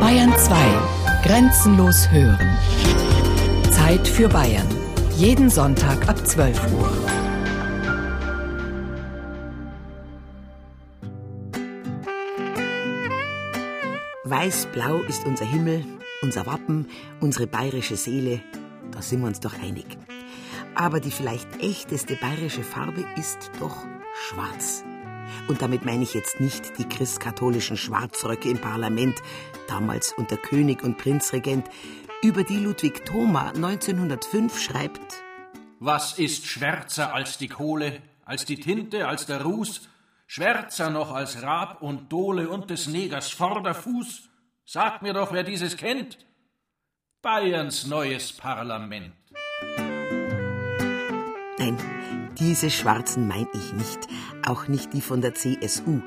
Bayern 2. Grenzenlos hören. Zeit für Bayern. Jeden Sonntag ab 12 Uhr. Weiß-blau ist unser Himmel, unser Wappen, unsere bayerische Seele. Da sind wir uns doch einig. Aber die vielleicht echteste bayerische Farbe ist doch schwarz. Und damit meine ich jetzt nicht die christkatholischen Schwarzröcke im Parlament, damals unter König und Prinzregent, über die Ludwig Thoma 1905 schreibt: Was ist schwärzer als die Kohle, als die Tinte, als der Ruß, schwärzer noch als Rab und Dole und des Negers Vorderfuß? Sag mir doch, wer dieses kennt. Bayerns neues Parlament. Nein, diese Schwarzen meine ich nicht, auch nicht die von der CSU.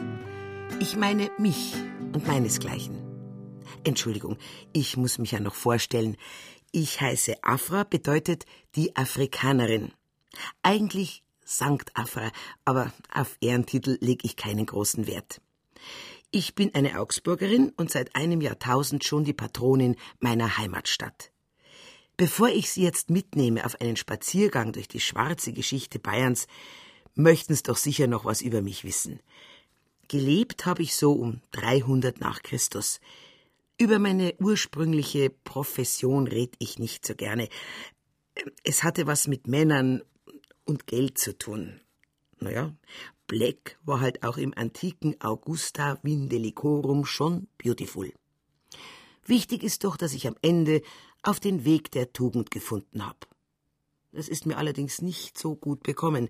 Ich meine mich und meinesgleichen. Entschuldigung, ich muss mich ja noch vorstellen. Ich heiße Afra, bedeutet die Afrikanerin. Eigentlich Sankt Afra, aber auf Ehrentitel lege ich keinen großen Wert. Ich bin eine Augsburgerin und seit einem Jahrtausend schon die Patronin meiner Heimatstadt. Bevor ich Sie jetzt mitnehme auf einen Spaziergang durch die schwarze Geschichte Bayerns, möchten Sie doch sicher noch was über mich wissen. Gelebt habe ich so um 300 nach Christus. Über meine ursprüngliche Profession red ich nicht so gerne. Es hatte was mit Männern und Geld zu tun. Naja, Black war halt auch im antiken Augusta Vindelicorum schon beautiful. Wichtig ist doch, dass ich am Ende auf den Weg der Tugend gefunden habe. Das ist mir allerdings nicht so gut bekommen.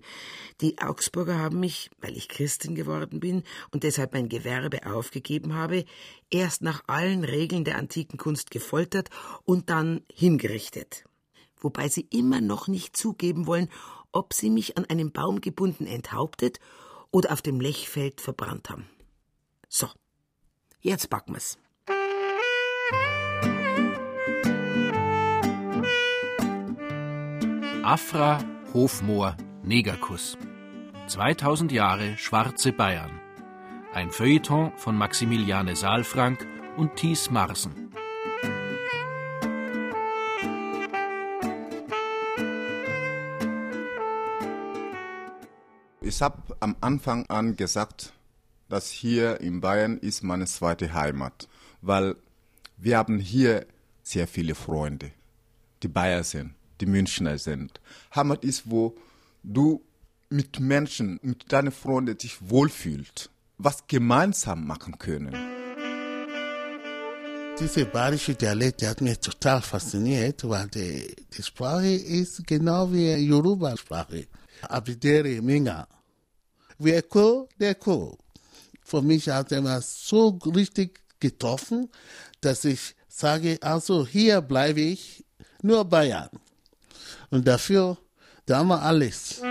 Die Augsburger haben mich, weil ich Christin geworden bin und deshalb mein Gewerbe aufgegeben habe, erst nach allen Regeln der antiken Kunst gefoltert und dann hingerichtet. Wobei sie immer noch nicht zugeben wollen, ob sie mich an einem Baum gebunden enthauptet oder auf dem Lechfeld verbrannt haben. So, jetzt packen wir's. Afra Hofmoor Negerkuss. 2000 Jahre Schwarze Bayern. Ein Feuilleton von Maximiliane Saalfrank und Thies Marsen. Ich habe am Anfang an gesagt, dass hier in Bayern ist meine zweite Heimat, weil wir haben hier sehr viele Freunde, die Bayer sind, die Münchner sind. Heimat ist, wo du mit Menschen, mit deinen Freunden dich wohlfühlst, was gemeinsam machen können. Diese bayerische Dialekt, hat mich total fasziniert, weil die, die Sprache ist genau wie Yoruba-Sprache. Abidere Minga. Wer cool, der cool. Für mich hat er immer so richtig getroffen, dass ich sage, also hier bleibe ich, nur Bayern. Und dafür, da haben wir alles.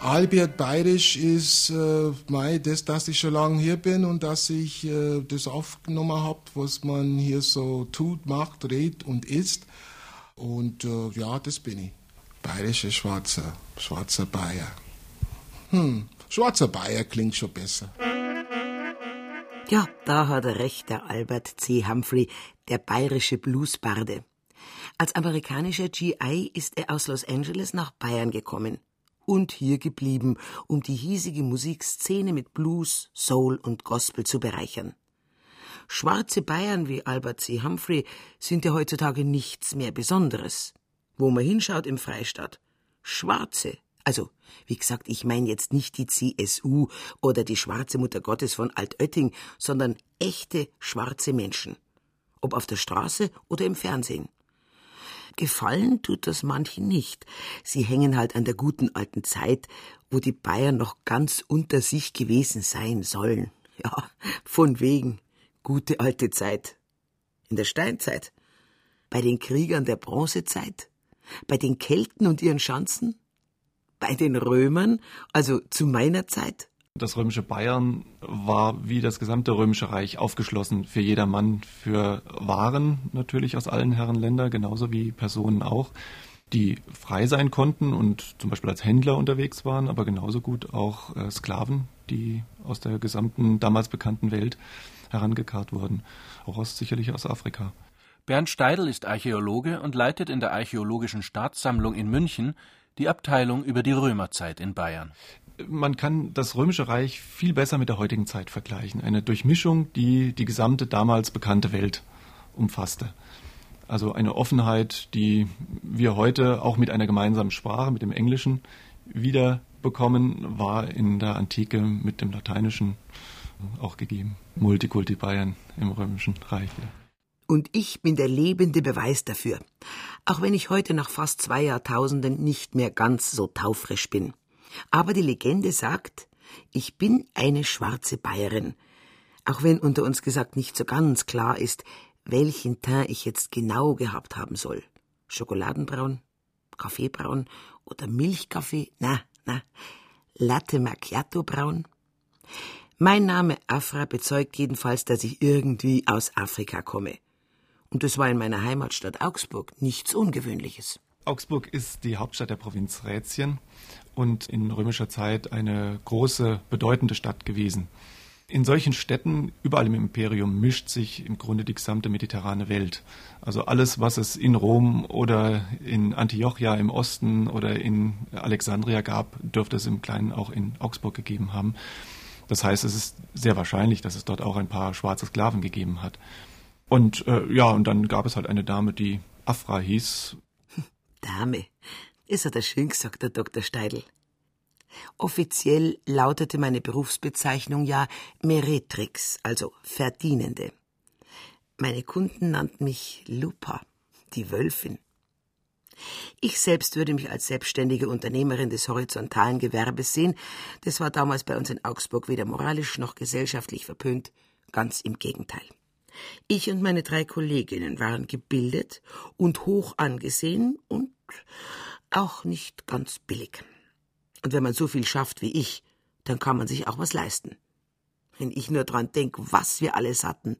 Albert Bayerisch ist äh, mei, das, dass ich schon lange hier bin und dass ich äh, das aufgenommen habe, was man hier so tut, macht, redet und isst. Und äh, ja, das bin ich. Bayerischer Schwarzer, schwarzer Bayer. Hm, schwarzer Bayer klingt schon besser. Ja, da hat er recht, der Albert C. Humphrey, der bayerische Bluesbarde. Als amerikanischer GI ist er aus Los Angeles nach Bayern gekommen und hier geblieben, um die hiesige Musikszene mit Blues, Soul und Gospel zu bereichern. Schwarze Bayern wie Albert C. Humphrey sind ja heutzutage nichts mehr Besonderes. Wo man hinschaut im Freistaat. Schwarze, also, wie gesagt, ich meine jetzt nicht die CSU oder die schwarze Mutter Gottes von Altötting, sondern echte schwarze Menschen. Ob auf der Straße oder im Fernsehen. Gefallen tut das manchen nicht. Sie hängen halt an der guten alten Zeit, wo die Bayern noch ganz unter sich gewesen sein sollen. Ja, von wegen. Gute alte Zeit. In der Steinzeit. Bei den Kriegern der Bronzezeit. Bei den Kelten und ihren Schanzen. Bei den Römern, also zu meiner Zeit. Das römische Bayern war wie das gesamte römische Reich aufgeschlossen für jedermann, für Waren natürlich aus allen Herrenländern, genauso wie Personen auch, die frei sein konnten und zum Beispiel als Händler unterwegs waren, aber genauso gut auch äh, Sklaven, die aus der gesamten damals bekannten Welt herangekarrt wurden, auch aus, sicherlich aus Afrika. Bernd Steidl ist Archäologe und leitet in der Archäologischen Staatssammlung in München die Abteilung über die Römerzeit in Bayern. Man kann das Römische Reich viel besser mit der heutigen Zeit vergleichen. Eine Durchmischung, die die gesamte damals bekannte Welt umfasste. Also eine Offenheit, die wir heute auch mit einer gemeinsamen Sprache, mit dem Englischen, wiederbekommen, war in der Antike mit dem Lateinischen auch gegeben. Multikulti Bayern im Römischen Reich. Und ich bin der lebende Beweis dafür. Auch wenn ich heute nach fast zwei Jahrtausenden nicht mehr ganz so taufrisch bin. Aber die Legende sagt, ich bin eine schwarze Bayerin. Auch wenn unter uns gesagt nicht so ganz klar ist, welchen Teint ich jetzt genau gehabt haben soll. Schokoladenbraun, Kaffeebraun oder Milchkaffee? Na, na, Latte Macchiato braun? Mein Name Afra bezeugt jedenfalls, dass ich irgendwie aus Afrika komme. Und es war in meiner Heimatstadt Augsburg nichts Ungewöhnliches. Augsburg ist die Hauptstadt der Provinz Rätien und in römischer Zeit eine große, bedeutende Stadt gewesen. In solchen Städten, überall im Imperium, mischt sich im Grunde die gesamte mediterrane Welt. Also alles, was es in Rom oder in Antiochia im Osten oder in Alexandria gab, dürfte es im Kleinen auch in Augsburg gegeben haben. Das heißt, es ist sehr wahrscheinlich, dass es dort auch ein paar schwarze Sklaven gegeben hat. Und äh, ja, und dann gab es halt eine Dame, die Afra hieß. Dame, das hat er schön gesagt, der Dr. Steidl. Offiziell lautete meine Berufsbezeichnung ja Meretrix, also Verdienende. Meine Kunden nannten mich Lupa, die Wölfin. Ich selbst würde mich als selbstständige Unternehmerin des horizontalen Gewerbes sehen. Das war damals bei uns in Augsburg weder moralisch noch gesellschaftlich verpönt, ganz im Gegenteil. Ich und meine drei Kolleginnen waren gebildet und hoch angesehen und auch nicht ganz billig. Und wenn man so viel schafft wie ich, dann kann man sich auch was leisten. Wenn ich nur dran denk, was wir alles hatten.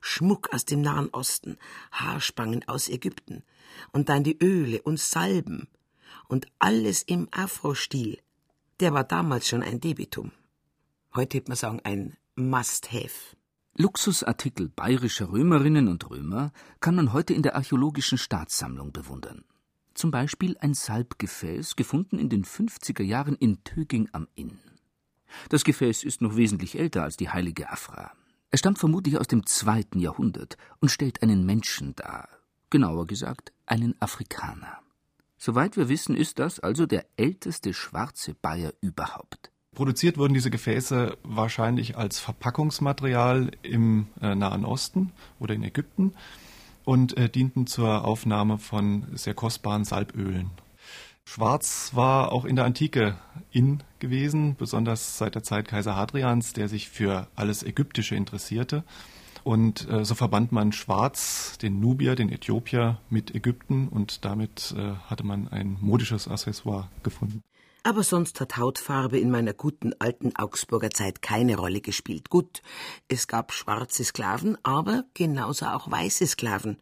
Schmuck aus dem Nahen Osten, Haarspangen aus Ägypten und dann die Öle und Salben und alles im Afro-Stil. Der war damals schon ein Debitum. Heute hätte man sagen, ein Must-Have. Luxusartikel bayerischer Römerinnen und Römer kann man heute in der archäologischen Staatssammlung bewundern. Zum Beispiel ein Salbgefäß, gefunden in den 50er Jahren in Töging am Inn. Das Gefäß ist noch wesentlich älter als die heilige Afra. Es stammt vermutlich aus dem zweiten Jahrhundert und stellt einen Menschen dar, genauer gesagt einen Afrikaner. Soweit wir wissen, ist das also der älteste schwarze Bayer überhaupt. Produziert wurden diese Gefäße wahrscheinlich als Verpackungsmaterial im äh, Nahen Osten oder in Ägypten und äh, dienten zur Aufnahme von sehr kostbaren Salbölen. Schwarz war auch in der Antike in gewesen, besonders seit der Zeit Kaiser Hadrians, der sich für alles Ägyptische interessierte. Und äh, so verband man Schwarz, den Nubier, den Äthiopier mit Ägypten und damit äh, hatte man ein modisches Accessoire gefunden. Aber sonst hat Hautfarbe in meiner guten alten Augsburger Zeit keine Rolle gespielt. Gut, es gab schwarze Sklaven, aber genauso auch weiße Sklaven.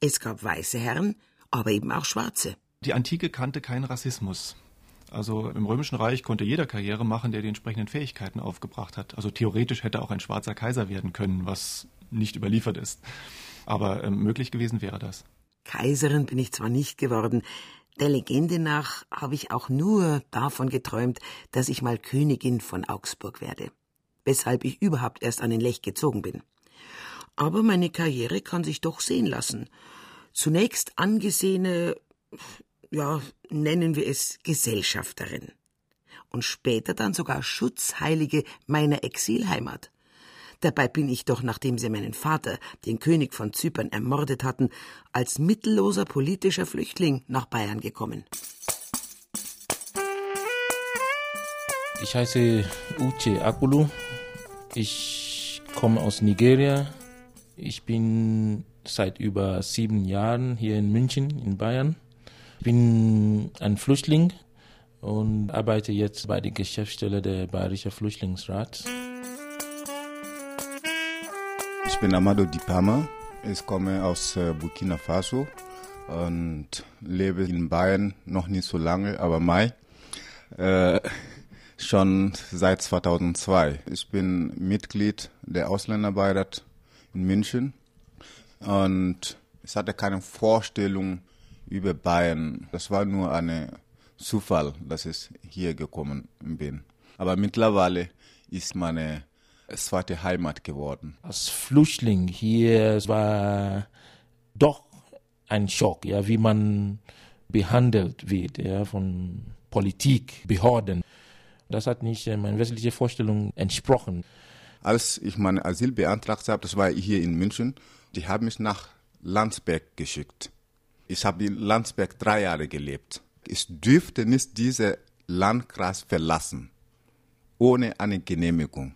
Es gab weiße Herren, aber eben auch schwarze. Die Antike kannte keinen Rassismus. Also im Römischen Reich konnte jeder Karriere machen, der die entsprechenden Fähigkeiten aufgebracht hat. Also theoretisch hätte auch ein schwarzer Kaiser werden können, was nicht überliefert ist. Aber äh, möglich gewesen wäre das. Kaiserin bin ich zwar nicht geworden, der Legende nach habe ich auch nur davon geträumt, dass ich mal Königin von Augsburg werde, weshalb ich überhaupt erst an den Lech gezogen bin. Aber meine Karriere kann sich doch sehen lassen. Zunächst angesehene, ja, nennen wir es Gesellschafterin. Und später dann sogar Schutzheilige meiner Exilheimat. Dabei bin ich doch, nachdem sie meinen Vater, den König von Zypern, ermordet hatten, als mittelloser politischer Flüchtling nach Bayern gekommen. Ich heiße Uche Akulu. Ich komme aus Nigeria. Ich bin seit über sieben Jahren hier in München, in Bayern. Ich bin ein Flüchtling und arbeite jetzt bei der Geschäftsstelle der Bayerischer Flüchtlingsrat. Ich bin Amado Dipama. Ich komme aus äh, Burkina Faso und lebe in Bayern noch nicht so lange, aber Mai. Äh, Schon seit 2002. Ich bin Mitglied der Ausländerbeirat in München und ich hatte keine Vorstellung über Bayern. Das war nur ein Zufall, dass ich hier gekommen bin. Aber mittlerweile ist meine zweite Heimat geworden. Als Flüchtling hier war doch ein Schock, ja, wie man behandelt wird, ja, von Politik, Behörden. Das hat nicht äh, meiner wesentlichen Vorstellung entsprochen. Als ich mein Asyl beantragt habe, das war hier in München, die haben mich nach Landsberg geschickt. Ich habe in Landsberg drei Jahre gelebt. Ich dürfte nicht diesen Landkreis verlassen, ohne eine Genehmigung.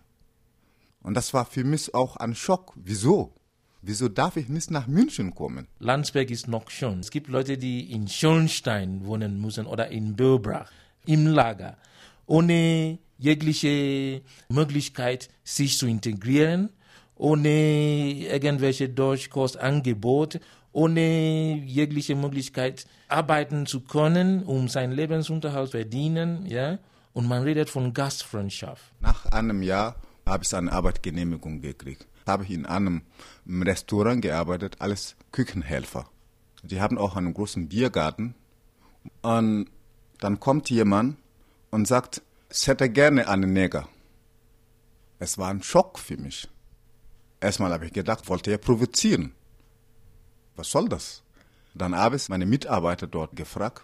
Und das war für mich auch ein Schock. Wieso? Wieso darf ich nicht nach München kommen? Landsberg ist noch schön. Es gibt Leute, die in Schönstein wohnen müssen oder in Böbrach, im Lager, ohne jegliche Möglichkeit, sich zu integrieren, ohne irgendwelche Deutschkursangebote, ohne jegliche Möglichkeit, arbeiten zu können, um seinen Lebensunterhalt zu verdienen, ja. Und man redet von Gastfreundschaft. Nach einem Jahr habe ich eine Arbeitsgenehmigung gekriegt. Habe ich in einem Restaurant gearbeitet als Küchenhelfer. Die haben auch einen großen Biergarten. Und dann kommt jemand und sagt, ich hätte gerne einen Neger. Es war ein Schock für mich. Erstmal habe ich gedacht, wollte er provozieren. Was soll das? Dann habe ich meine Mitarbeiter dort gefragt,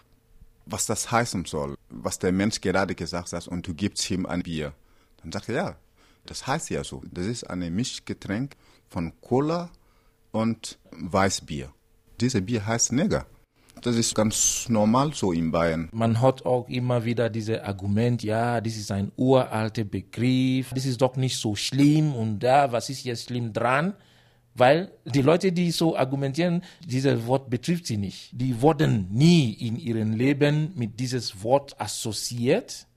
was das heißen soll, was der Mensch gerade gesagt hat, und du gibst ihm ein Bier. Dann sagte er, ja, das heißt ja so. Das ist ein Mischgetränk von Cola und Weißbier. Dieses Bier heißt Neger. Das ist ganz normal so in Bayern. Man hat auch immer wieder dieses Argument, ja, das ist ein uralter Begriff, das ist doch nicht so schlimm und da, was ist jetzt schlimm dran? Weil die Leute, die so argumentieren, dieses Wort betrifft sie nicht. Die wurden nie in ihrem Leben mit dieses Wort assoziiert.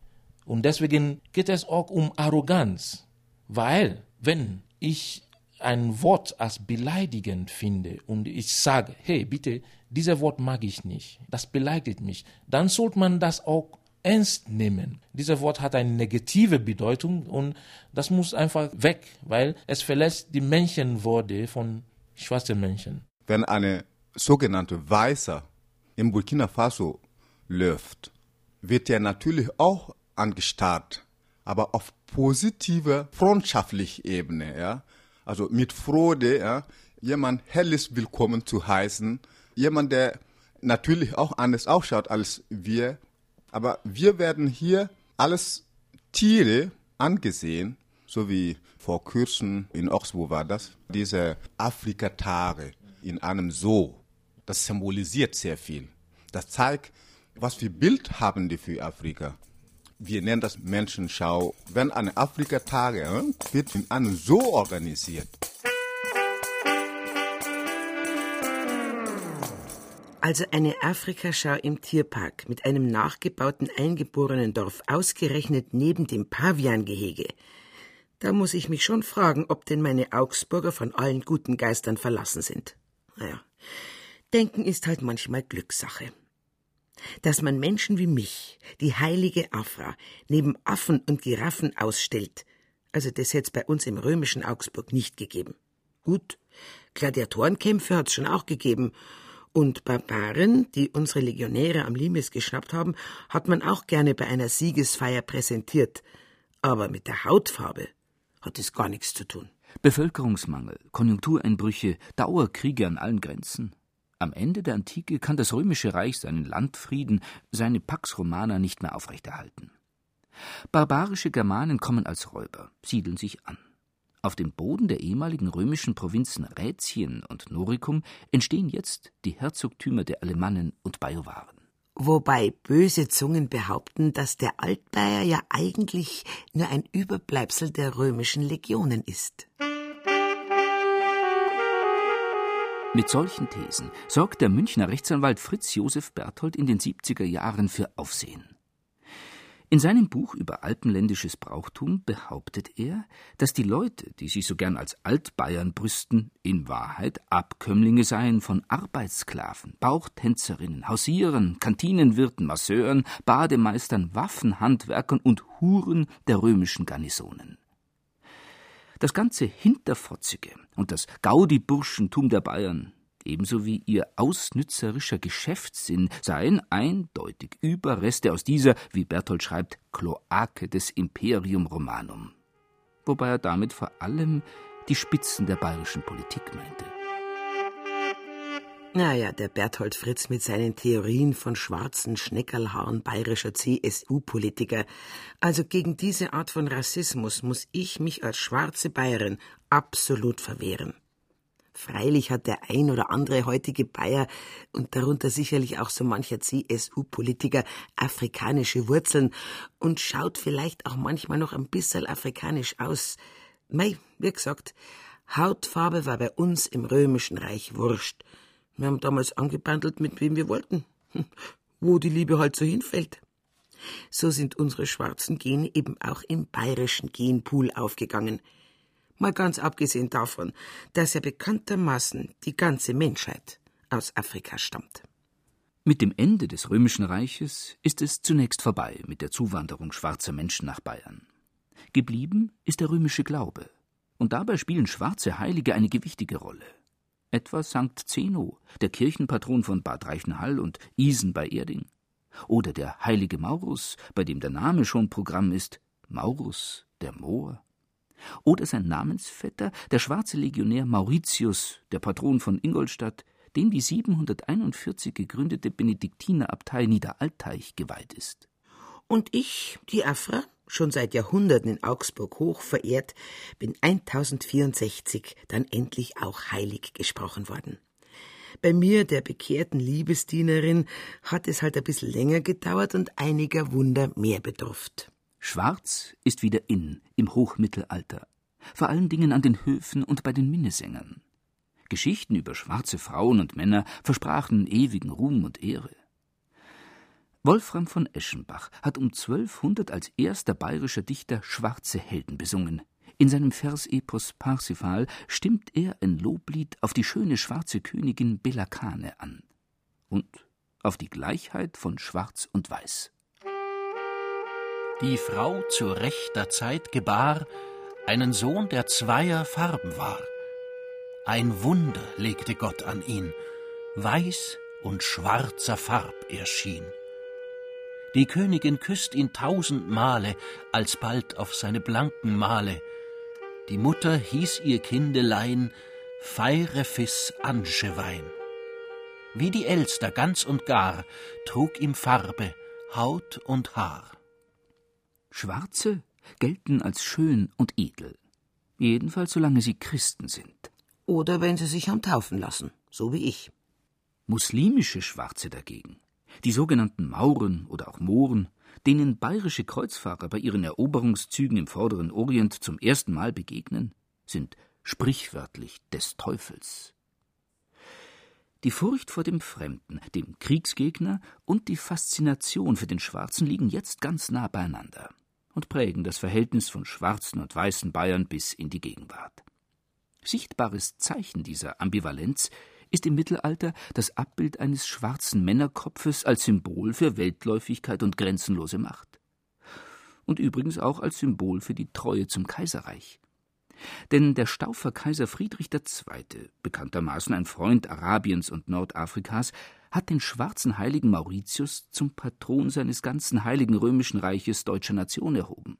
Und deswegen geht es auch um Arroganz. Weil, wenn ich ein Wort als beleidigend finde und ich sage, hey, bitte, dieses Wort mag ich nicht, das beleidigt mich, dann sollte man das auch ernst nehmen. Dieses Wort hat eine negative Bedeutung und das muss einfach weg, weil es verlässt die Menschenwürde von schwarzen Menschen. Wenn eine sogenannte Weißer in Burkina Faso läuft, wird er natürlich auch angestarrt, aber auf positive, freundschaftliche Ebene, ja. Also mit Freude, ja, jemand helles Willkommen zu heißen, jemand, der natürlich auch anders ausschaut als wir, aber wir werden hier alles Tiere angesehen, so wie vor kurzem in Oxbow war das, diese Afrika-Tage in einem Zoo. Das symbolisiert sehr viel. Das zeigt, was für Bild haben die für Afrika. Wir nennen das Menschenschau. Wenn eine Afrika-Tage äh, wird in einem Zoo organisiert. Also eine Afrikaschau im Tierpark mit einem nachgebauten eingeborenen Dorf ausgerechnet neben dem Paviangehege. Da muss ich mich schon fragen, ob denn meine Augsburger von allen guten Geistern verlassen sind. Naja, denken ist halt manchmal Glückssache. Dass man Menschen wie mich, die heilige Afra, neben Affen und Giraffen ausstellt, also das hätte es bei uns im römischen Augsburg nicht gegeben. Gut, Gladiatorenkämpfe hat's schon auch gegeben, und Barbaren, die unsere Legionäre am Limes geschnappt haben, hat man auch gerne bei einer Siegesfeier präsentiert. Aber mit der Hautfarbe hat es gar nichts zu tun. Bevölkerungsmangel, Konjunktureinbrüche, Dauerkriege an allen Grenzen. Am Ende der Antike kann das römische Reich seinen Landfrieden, seine Pax Romana nicht mehr aufrechterhalten. Barbarische Germanen kommen als Räuber, siedeln sich an. Auf dem Boden der ehemaligen römischen Provinzen Rätien und Noricum entstehen jetzt die Herzogtümer der Alemannen und Bajuwaren. Wobei böse Zungen behaupten, dass der Altbayer ja eigentlich nur ein Überbleibsel der römischen Legionen ist. Mit solchen Thesen sorgt der Münchner Rechtsanwalt Fritz Josef Berthold in den 70er Jahren für Aufsehen. In seinem Buch über alpenländisches Brauchtum behauptet er, dass die Leute, die sich so gern als Altbayern brüsten, in Wahrheit Abkömmlinge seien von Arbeitssklaven, Bauchtänzerinnen, Hausierern, Kantinenwirten, Masseuren, Bademeistern, Waffenhandwerkern und Huren der römischen Garnisonen. Das ganze Hinterfotzige und das Gaudi-Burschentum der Bayern ebenso wie ihr ausnützerischer Geschäftssinn seien eindeutig Überreste aus dieser, wie Berthold schreibt, Kloake des Imperium Romanum. Wobei er damit vor allem die Spitzen der bayerischen Politik meinte. Naja, der Berthold Fritz mit seinen Theorien von schwarzen Schneckerlhaaren bayerischer CSU-Politiker. Also gegen diese Art von Rassismus muss ich mich als schwarze Bayerin absolut verwehren. Freilich hat der ein oder andere heutige Bayer und darunter sicherlich auch so mancher CSU-Politiker afrikanische Wurzeln und schaut vielleicht auch manchmal noch ein bisschen afrikanisch aus. Mei, wie gesagt, Hautfarbe war bei uns im Römischen Reich wurscht. Wir haben damals angebandelt, mit wem wir wollten. Wo die Liebe halt so hinfällt. So sind unsere schwarzen Gene eben auch im bayerischen Genpool aufgegangen – Mal ganz abgesehen davon, dass ja bekanntermaßen die ganze Menschheit aus Afrika stammt. Mit dem Ende des Römischen Reiches ist es zunächst vorbei mit der Zuwanderung schwarzer Menschen nach Bayern. Geblieben ist der römische Glaube. Und dabei spielen schwarze Heilige eine gewichtige Rolle. Etwa Sankt Zeno, der Kirchenpatron von Bad Reichenhall und Isen bei Erding. Oder der heilige Maurus, bei dem der Name schon Programm ist, Maurus, der Moor. Oder sein Namensvetter, der schwarze Legionär Mauritius, der Patron von Ingolstadt, dem die 741 gegründete Benediktinerabtei Niederalteich geweiht ist. Und ich, die Afra, schon seit Jahrhunderten in Augsburg hoch verehrt, bin 1064 dann endlich auch heilig gesprochen worden. Bei mir, der bekehrten Liebesdienerin, hat es halt ein bisschen länger gedauert und einiger Wunder mehr bedurft. Schwarz ist wieder in im Hochmittelalter, vor allen Dingen an den Höfen und bei den Minnesängern. Geschichten über schwarze Frauen und Männer versprachen ewigen Ruhm und Ehre. Wolfram von Eschenbach hat um 1200 als erster bayerischer Dichter schwarze Helden besungen. In seinem Versepos Parsifal stimmt er ein Loblied auf die schöne schwarze Königin Belakane an und auf die Gleichheit von Schwarz und Weiß die Frau zu rechter Zeit gebar einen Sohn, der zweier Farben war. Ein Wunder legte Gott an ihn, weiß und schwarzer Farb erschien. Die Königin küsst ihn tausend Male, alsbald auf seine blanken Male. Die Mutter hieß ihr Kindelein Feirefis Anschewein. Wie die Elster ganz und gar trug ihm Farbe, Haut und Haar. Schwarze gelten als schön und edel. Jedenfalls solange sie Christen sind. Oder wenn sie sich haben taufen lassen, so wie ich. Muslimische Schwarze dagegen, die sogenannten Mauren oder auch Mohren, denen bayerische Kreuzfahrer bei ihren Eroberungszügen im vorderen Orient zum ersten Mal begegnen, sind sprichwörtlich des Teufels. Die Furcht vor dem Fremden, dem Kriegsgegner und die Faszination für den Schwarzen liegen jetzt ganz nah beieinander und prägen das Verhältnis von schwarzen und weißen Bayern bis in die Gegenwart. Sichtbares Zeichen dieser Ambivalenz ist im Mittelalter das Abbild eines schwarzen Männerkopfes als Symbol für Weltläufigkeit und grenzenlose Macht. Und übrigens auch als Symbol für die Treue zum Kaiserreich. Denn der Staufer Kaiser Friedrich II., bekanntermaßen ein Freund Arabiens und Nordafrikas, hat den schwarzen Heiligen Mauritius zum Patron seines ganzen Heiligen Römischen Reiches deutscher Nation erhoben.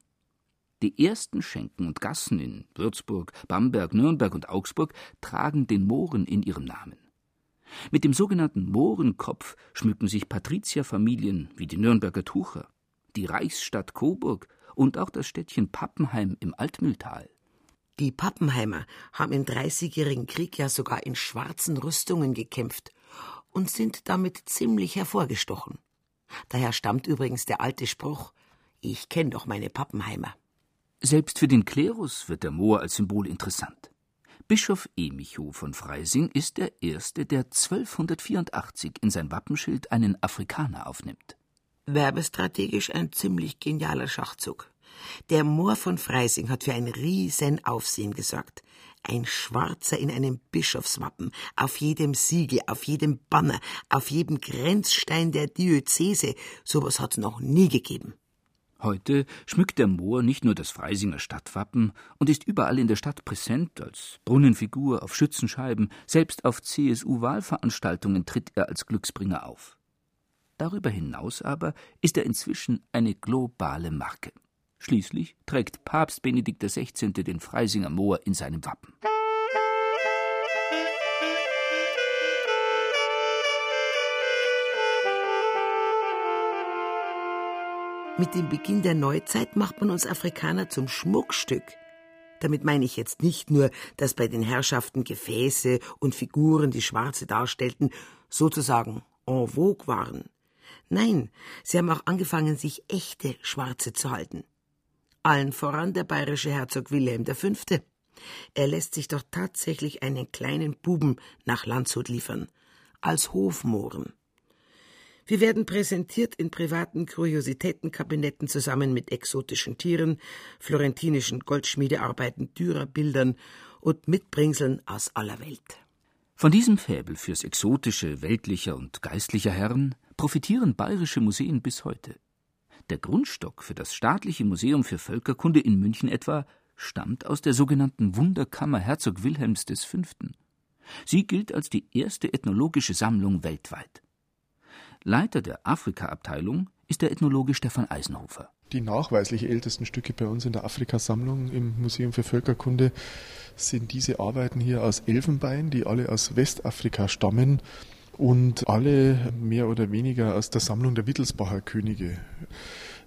Die ersten Schenken und Gassen in Würzburg, Bamberg, Nürnberg und Augsburg tragen den Mohren in ihrem Namen. Mit dem sogenannten Mohrenkopf schmücken sich Patrizierfamilien wie die Nürnberger Tucher, die Reichsstadt Coburg und auch das Städtchen Pappenheim im Altmühltal. Die Pappenheimer haben im Dreißigjährigen Krieg ja sogar in schwarzen Rüstungen gekämpft und sind damit ziemlich hervorgestochen. Daher stammt übrigens der alte Spruch Ich kenn doch meine Pappenheimer. Selbst für den Klerus wird der Moor als Symbol interessant. Bischof Emicho von Freising ist der Erste, der 1284 in sein Wappenschild einen Afrikaner aufnimmt. Werbestrategisch ein ziemlich genialer Schachzug. Der Moor von Freising hat für ein riesen Aufsehen gesorgt. Ein Schwarzer in einem Bischofswappen, auf jedem Siegel, auf jedem Banner, auf jedem Grenzstein der Diözese. Sowas hat's noch nie gegeben. Heute schmückt der Moor nicht nur das Freisinger Stadtwappen und ist überall in der Stadt präsent als Brunnenfigur auf Schützenscheiben, selbst auf CSU-Wahlveranstaltungen tritt er als Glücksbringer auf. Darüber hinaus aber ist er inzwischen eine globale Marke. Schließlich trägt Papst Benedikt XVI. den Freisinger Moor in seinem Wappen. Mit dem Beginn der Neuzeit macht man uns Afrikaner zum Schmuckstück. Damit meine ich jetzt nicht nur, dass bei den Herrschaften Gefäße und Figuren, die Schwarze darstellten, sozusagen en vogue waren. Nein, sie haben auch angefangen, sich echte Schwarze zu halten. Allen voran der bayerische Herzog Wilhelm V. Er lässt sich doch tatsächlich einen kleinen Buben nach Landshut liefern, als Hofmohren. Wir werden präsentiert in privaten Kuriositätenkabinetten zusammen mit exotischen Tieren, florentinischen Goldschmiedearbeiten, Dürerbildern und Mitbringseln aus aller Welt. Von diesem Fäbel fürs Exotische weltlicher und geistlicher Herren profitieren bayerische Museen bis heute. Der Grundstock für das Staatliche Museum für Völkerkunde in München etwa stammt aus der sogenannten Wunderkammer Herzog Wilhelms V. Sie gilt als die erste ethnologische Sammlung weltweit. Leiter der Afrika-Abteilung ist der Ethnologe Stefan Eisenhofer. Die nachweislich ältesten Stücke bei uns in der Afrikasammlung im Museum für Völkerkunde sind diese Arbeiten hier aus Elfenbein, die alle aus Westafrika stammen und alle mehr oder weniger aus der Sammlung der Wittelsbacher Könige.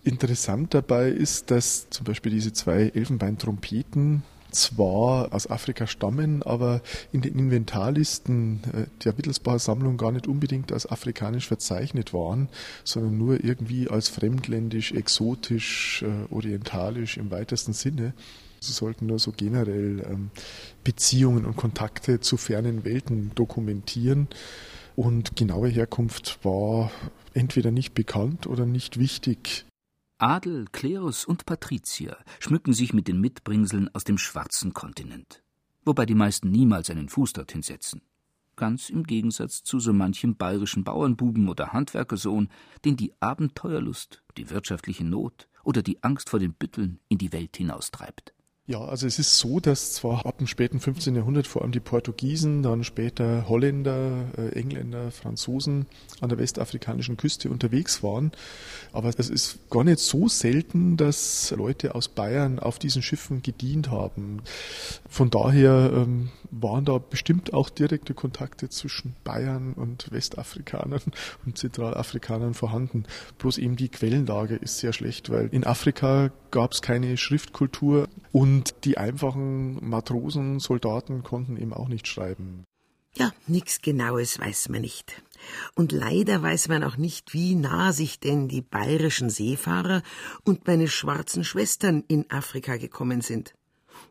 Interessant dabei ist, dass zum Beispiel diese zwei Elfenbeintrompeten zwar aus Afrika stammen, aber in den Inventarlisten äh, der Wittelsbacher Sammlung gar nicht unbedingt als afrikanisch verzeichnet waren, sondern nur irgendwie als fremdländisch, exotisch, äh, orientalisch im weitesten Sinne. Sie sollten nur so generell ähm, Beziehungen und Kontakte zu fernen Welten dokumentieren. Und genaue Herkunft war entweder nicht bekannt oder nicht wichtig. Adel, Klerus und Patrizier schmücken sich mit den Mitbringseln aus dem schwarzen Kontinent, wobei die meisten niemals einen Fuß dorthin setzen. Ganz im Gegensatz zu so manchem bayerischen Bauernbuben oder Handwerkersohn, den die Abenteuerlust, die wirtschaftliche Not oder die Angst vor den Bütteln in die Welt hinaustreibt. Ja, also es ist so, dass zwar ab dem späten 15. Jahrhundert vor allem die Portugiesen, dann später Holländer, äh, Engländer, Franzosen an der westafrikanischen Küste unterwegs waren, aber es ist gar nicht so selten, dass Leute aus Bayern auf diesen Schiffen gedient haben. Von daher ähm, waren da bestimmt auch direkte Kontakte zwischen Bayern und Westafrikanern und Zentralafrikanern vorhanden. Bloß eben die Quellenlage ist sehr schlecht, weil in Afrika gab es keine Schriftkultur und die einfachen Matrosen, Soldaten konnten eben auch nicht schreiben. Ja, nichts Genaues weiß man nicht. Und leider weiß man auch nicht, wie nah sich denn die bayerischen Seefahrer und meine schwarzen Schwestern in Afrika gekommen sind.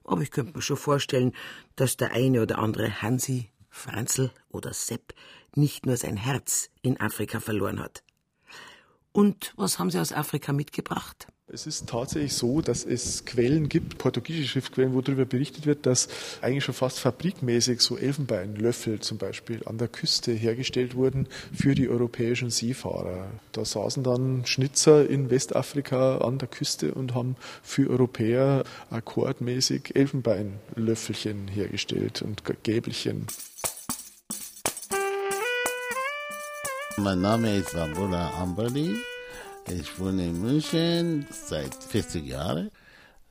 Aber ich könnte mir schon vorstellen, dass der eine oder andere Hansi, Franzl oder Sepp nicht nur sein Herz in Afrika verloren hat. Und was haben Sie aus Afrika mitgebracht? Es ist tatsächlich so, dass es Quellen gibt, portugiesische Schriftquellen, wo darüber berichtet wird, dass eigentlich schon fast fabrikmäßig so Elfenbeinlöffel zum Beispiel an der Küste hergestellt wurden für die europäischen Seefahrer. Da saßen dann Schnitzer in Westafrika an der Küste und haben für Europäer akkordmäßig Elfenbeinlöffelchen hergestellt und Gäbelchen. Mein Name ist Wambula Amberly. Ich wohne in München seit 40 Jahren.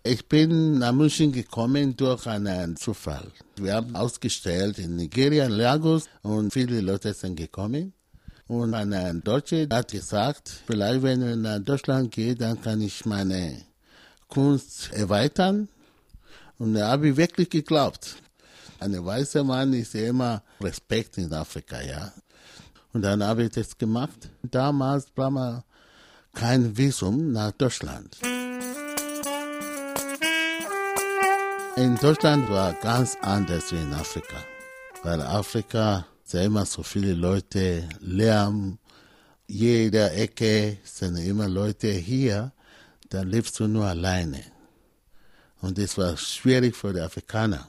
Ich bin nach München gekommen durch einen Zufall. Wir haben ausgestellt in Nigeria, in Lagos und viele Leute sind gekommen. Und ein Deutscher hat gesagt, vielleicht wenn ich nach Deutschland gehe, dann kann ich meine Kunst erweitern. Und da habe ich wirklich geglaubt. Ein weißer Mann ist immer Respekt in Afrika, ja. Und dann habe ich das gemacht. Damals war man kein Visum nach Deutschland. In Deutschland war ganz anders wie in Afrika, weil Afrika sehr immer so viele Leute, Lärm jeder Ecke sind immer Leute hier, dann lebst du nur alleine. Und das war schwierig für die Afrikaner.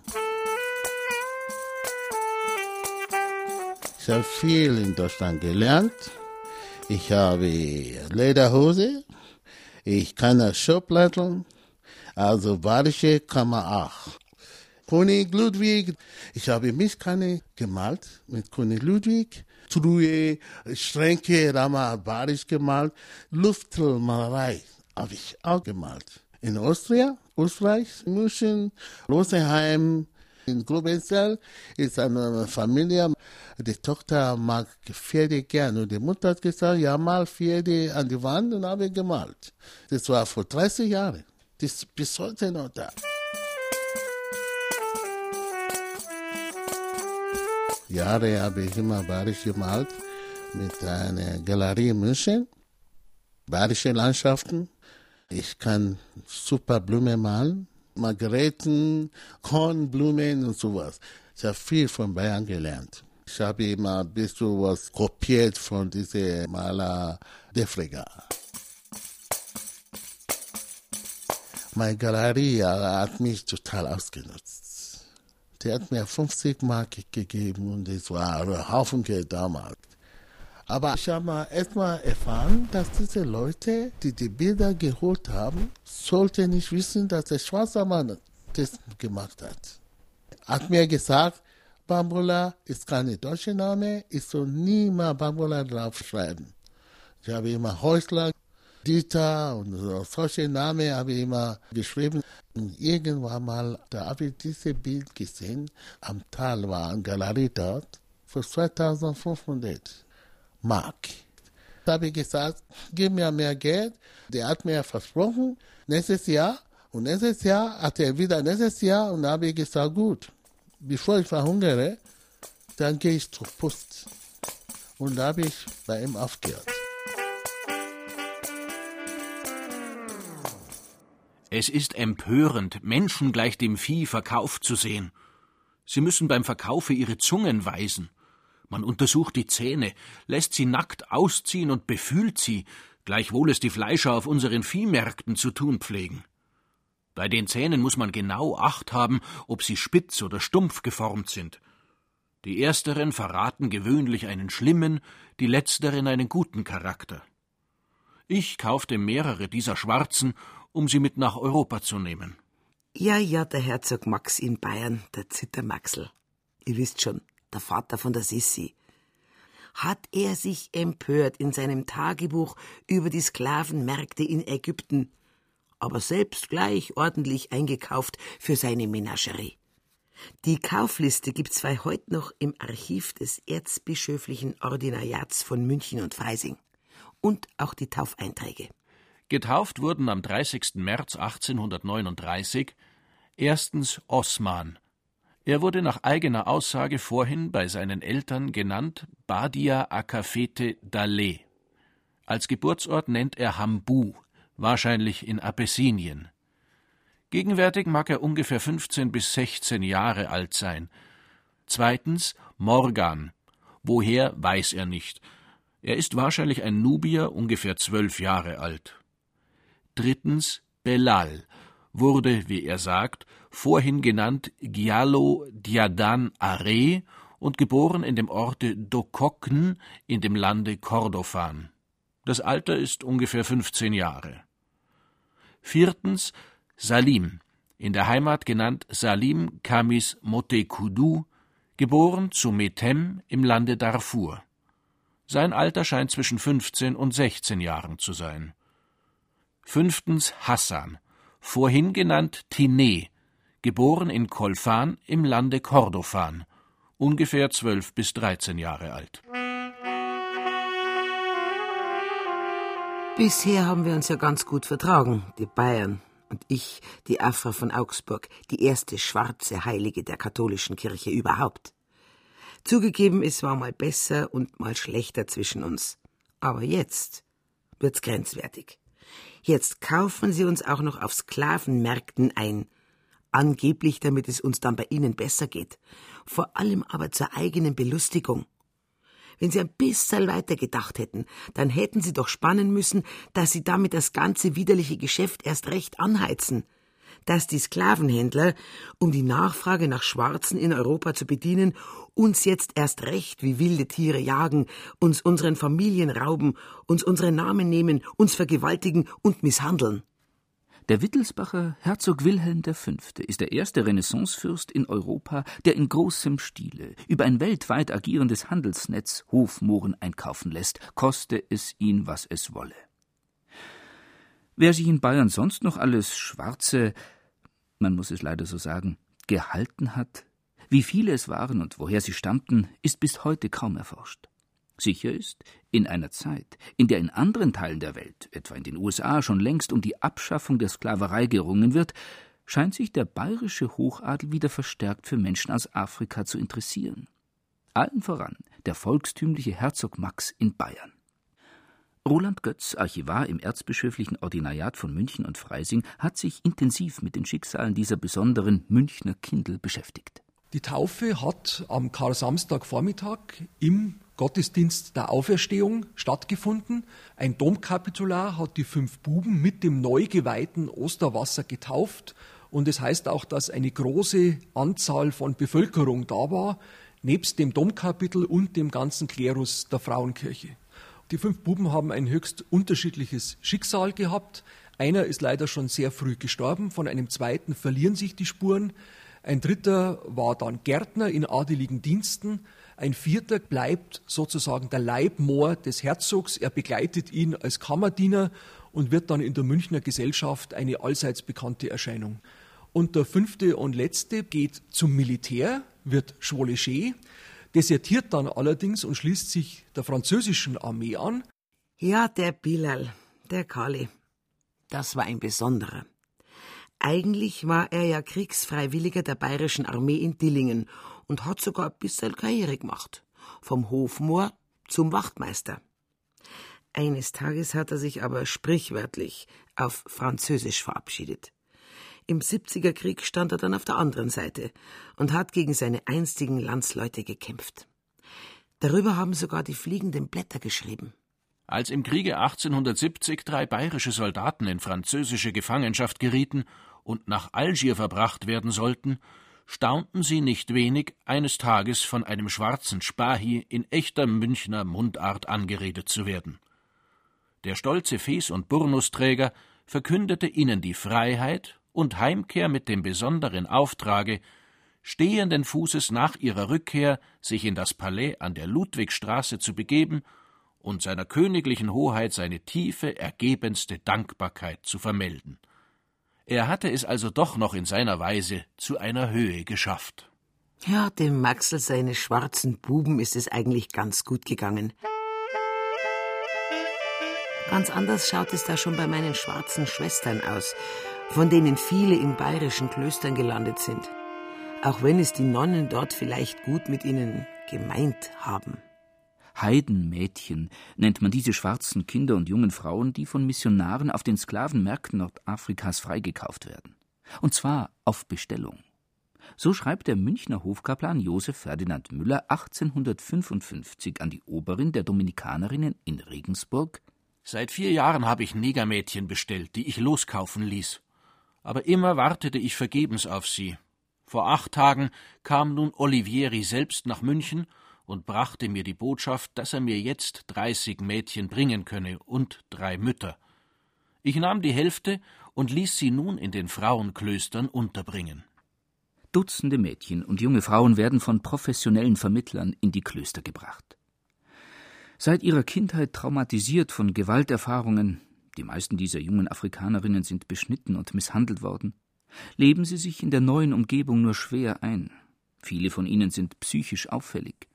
Ich habe viel in Deutschland gelernt. Ich habe Lederhose, ich kann Schubladeln, also badische kann man auch. König Ludwig, ich habe Milchkanne gemalt mit König Ludwig. Truhe, Schränke, Rama badisch gemalt. Luftmalerei habe ich auch gemalt. In Austria, Österreich, München, Rosenheim, in Globenzell ist eine Familie, die Tochter mag Pferde gerne. Und die Mutter hat gesagt, ja, mal Pferde an die Wand und habe gemalt. Das war vor 30 Jahren. Das ist bis heute noch da. Jahre habe ich immer badisch gemalt mit einer Galerie in München. Badische Landschaften. Ich kann super Blumen malen. Margareten, Kornblumen und sowas. Ich habe viel von Bayern gelernt. Ich habe immer ein bisschen was kopiert von diesem Maler Defrega. Meine Galerie hat mich total ausgenutzt. Der hat mir 50 Mark gegeben und das war ein Haufen Geld damals. Aber ich habe mal erstmal erfahren, dass diese Leute, die die Bilder geholt haben, sollten nicht wissen, dass der schwarze Mann das gemacht hat. Hat mir gesagt, Bambola ist kein deutscher Name, ich soll nie mal Bambola draufschreiben. Ich habe immer Häusler Dieter und solche Namen habe ich immer geschrieben. Und irgendwann mal, da habe ich dieses Bild gesehen, am Tal war eine Galerie dort, für 2500 Mark. Da habe ich gesagt, gib mir mehr Geld. Der hat mir versprochen, nächstes Jahr. Und nächstes Jahr hat er wieder nächstes Jahr. Und da habe ich gesagt, gut, bevor ich verhungere, dann gehe ich zur Post. Und da habe ich bei ihm aufgehört. Es ist empörend, Menschen gleich dem Vieh verkauft zu sehen. Sie müssen beim Verkaufe ihre Zungen weisen. Man untersucht die Zähne, lässt sie nackt ausziehen und befühlt sie, gleichwohl es die Fleischer auf unseren Viehmärkten zu tun pflegen. Bei den Zähnen muss man genau Acht haben, ob sie spitz oder stumpf geformt sind. Die ersteren verraten gewöhnlich einen schlimmen, die letzteren einen guten Charakter. Ich kaufte mehrere dieser schwarzen um sie mit nach Europa zu nehmen. Ja, ja, der Herzog Max in Bayern, der Zittermaxel. Ihr wisst schon, der Vater von der Sissi. Hat er sich empört in seinem Tagebuch über die Sklavenmärkte in Ägypten, aber selbst gleich ordentlich eingekauft für seine Menagerie. Die Kaufliste gibt's bei heute noch im Archiv des Erzbischöflichen Ordinariats von München und Freising. Und auch die Taufeinträge. Getauft wurden am 30. März 1839 erstens Osman. Er wurde nach eigener Aussage vorhin bei seinen Eltern genannt Badia Akafete Daleh. Als Geburtsort nennt er Hambu, wahrscheinlich in Abessinien. Gegenwärtig mag er ungefähr 15 bis 16 Jahre alt sein. Zweitens Morgan. Woher weiß er nicht. Er ist wahrscheinlich ein Nubier, ungefähr zwölf Jahre alt. Drittens Belal wurde, wie er sagt, vorhin genannt Giallo Diadan Are und geboren in dem Orte Dokokn in dem Lande Kordofan. Das Alter ist ungefähr 15 Jahre. Viertens Salim, in der Heimat genannt Salim Kamis Motekudu, geboren zu Metem im Lande Darfur. Sein Alter scheint zwischen 15 und 16 Jahren zu sein. Fünftens Hassan, vorhin genannt Tine, geboren in Kolfan im Lande Kordofan, ungefähr zwölf bis dreizehn Jahre alt. Bisher haben wir uns ja ganz gut vertragen, die Bayern und ich, die Afra von Augsburg, die erste schwarze Heilige der katholischen Kirche überhaupt. Zugegeben, es war mal besser und mal schlechter zwischen uns. Aber jetzt wird's grenzwertig. Jetzt kaufen sie uns auch noch auf Sklavenmärkten ein. Angeblich, damit es uns dann bei ihnen besser geht. Vor allem aber zur eigenen Belustigung. Wenn Sie ein bisschen weiter gedacht hätten, dann hätten Sie doch spannen müssen, dass Sie damit das ganze widerliche Geschäft erst recht anheizen. Dass die Sklavenhändler, um die Nachfrage nach Schwarzen in Europa zu bedienen, uns jetzt erst recht wie wilde Tiere jagen, uns unseren Familien rauben, uns unsere Namen nehmen, uns vergewaltigen und misshandeln. Der Wittelsbacher Herzog Wilhelm V. ist der erste Renaissancefürst in Europa, der in großem Stile über ein weltweit agierendes Handelsnetz Hofmohren einkaufen lässt, koste es ihn, was es wolle. Wer sich in Bayern sonst noch alles Schwarze, man muss es leider so sagen, gehalten hat, wie viele es waren und woher sie stammten, ist bis heute kaum erforscht. Sicher ist, in einer Zeit, in der in anderen Teilen der Welt, etwa in den USA, schon längst um die Abschaffung der Sklaverei gerungen wird, scheint sich der bayerische Hochadel wieder verstärkt für Menschen aus Afrika zu interessieren. Allen voran der volkstümliche Herzog Max in Bayern. Roland Götz, Archivar im erzbischöflichen Ordinariat von München und Freising, hat sich intensiv mit den Schicksalen dieser besonderen Münchner Kindel beschäftigt. Die Taufe hat am Karsamstagvormittag im Gottesdienst der Auferstehung stattgefunden. Ein Domkapitular hat die fünf Buben mit dem neu geweihten Osterwasser getauft. Und es heißt auch, dass eine große Anzahl von Bevölkerung da war, nebst dem Domkapitel und dem ganzen Klerus der Frauenkirche. Die fünf Buben haben ein höchst unterschiedliches Schicksal gehabt. Einer ist leider schon sehr früh gestorben, von einem zweiten verlieren sich die Spuren. Ein dritter war dann Gärtner in adeligen Diensten. Ein vierter bleibt sozusagen der Leibmoor des Herzogs. Er begleitet ihn als Kammerdiener und wird dann in der Münchner Gesellschaft eine allseits bekannte Erscheinung. Und der fünfte und letzte geht zum Militär, wird Chevalier, desertiert dann allerdings und schließt sich der französischen Armee an. Ja, der Bilal, der Kali, das war ein besonderer. Eigentlich war er ja Kriegsfreiwilliger der bayerischen Armee in Dillingen und hat sogar ein bisschen Karriere gemacht. Vom Hofmoor zum Wachtmeister. Eines Tages hat er sich aber sprichwörtlich auf Französisch verabschiedet. Im 70er Krieg stand er dann auf der anderen Seite und hat gegen seine einstigen Landsleute gekämpft. Darüber haben sogar die fliegenden Blätter geschrieben. Als im Kriege 1870 drei bayerische Soldaten in französische Gefangenschaft gerieten und nach Algier verbracht werden sollten, staunten sie nicht wenig, eines Tages von einem schwarzen Spahi in echter Münchner Mundart angeredet zu werden. Der stolze Fes- und Burnusträger verkündete ihnen die Freiheit und Heimkehr mit dem besonderen Auftrage, stehenden Fußes nach ihrer Rückkehr sich in das Palais an der Ludwigstraße zu begeben und seiner königlichen Hoheit seine tiefe, ergebenste Dankbarkeit zu vermelden. Er hatte es also doch noch in seiner Weise zu einer Höhe geschafft. Ja, dem Maxel seine schwarzen Buben ist es eigentlich ganz gut gegangen. Ganz anders schaut es da schon bei meinen schwarzen Schwestern aus, von denen viele in bayerischen Klöstern gelandet sind. Auch wenn es die Nonnen dort vielleicht gut mit ihnen gemeint haben. Heidenmädchen nennt man diese schwarzen Kinder und jungen Frauen, die von Missionaren auf den Sklavenmärkten Nordafrikas freigekauft werden. Und zwar auf Bestellung. So schreibt der Münchner Hofkaplan Josef Ferdinand Müller 1855 an die Oberin der Dominikanerinnen in Regensburg Seit vier Jahren habe ich Negermädchen bestellt, die ich loskaufen ließ. Aber immer wartete ich vergebens auf sie. Vor acht Tagen kam nun Olivieri selbst nach München und brachte mir die Botschaft, dass er mir jetzt dreißig Mädchen bringen könne und drei Mütter. Ich nahm die Hälfte und ließ sie nun in den Frauenklöstern unterbringen. Dutzende Mädchen und junge Frauen werden von professionellen Vermittlern in die Klöster gebracht. Seit ihrer Kindheit traumatisiert von Gewalterfahrungen, die meisten dieser jungen Afrikanerinnen sind beschnitten und misshandelt worden, leben sie sich in der neuen Umgebung nur schwer ein. Viele von ihnen sind psychisch auffällig.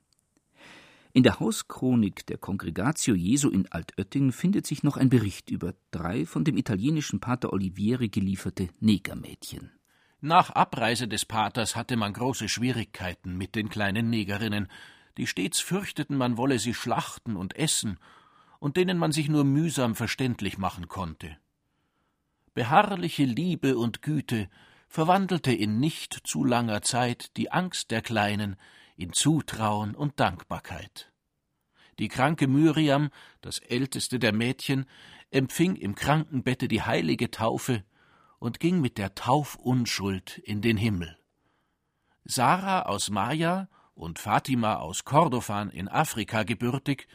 In der Hauschronik der Congregatio Jesu in Altötting findet sich noch ein Bericht über drei von dem italienischen Pater Olivieri gelieferte Negermädchen. Nach Abreise des Paters hatte man große Schwierigkeiten mit den kleinen Negerinnen, die stets fürchteten, man wolle sie schlachten und essen, und denen man sich nur mühsam verständlich machen konnte. Beharrliche Liebe und Güte verwandelte in nicht zu langer Zeit die Angst der Kleinen in Zutrauen und Dankbarkeit. Die kranke Myriam, das älteste der Mädchen, empfing im Krankenbette die heilige Taufe und ging mit der Taufunschuld in den Himmel. Sarah aus Maja und Fatima aus Kordofan in Afrika gebürtig,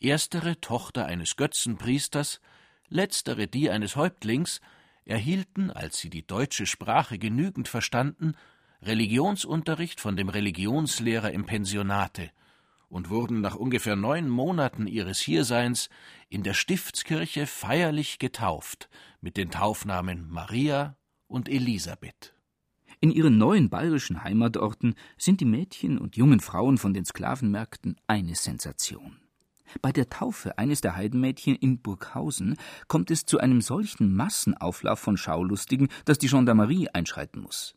erstere Tochter eines Götzenpriesters, letztere die eines Häuptlings, erhielten, als sie die deutsche Sprache genügend verstanden, Religionsunterricht von dem Religionslehrer im Pensionate und wurden nach ungefähr neun Monaten ihres Hierseins in der Stiftskirche feierlich getauft mit den Taufnamen Maria und Elisabeth. In ihren neuen bayerischen Heimatorten sind die Mädchen und jungen Frauen von den Sklavenmärkten eine Sensation. Bei der Taufe eines der Heidenmädchen in Burghausen kommt es zu einem solchen Massenauflauf von Schaulustigen, dass die Gendarmerie einschreiten muss.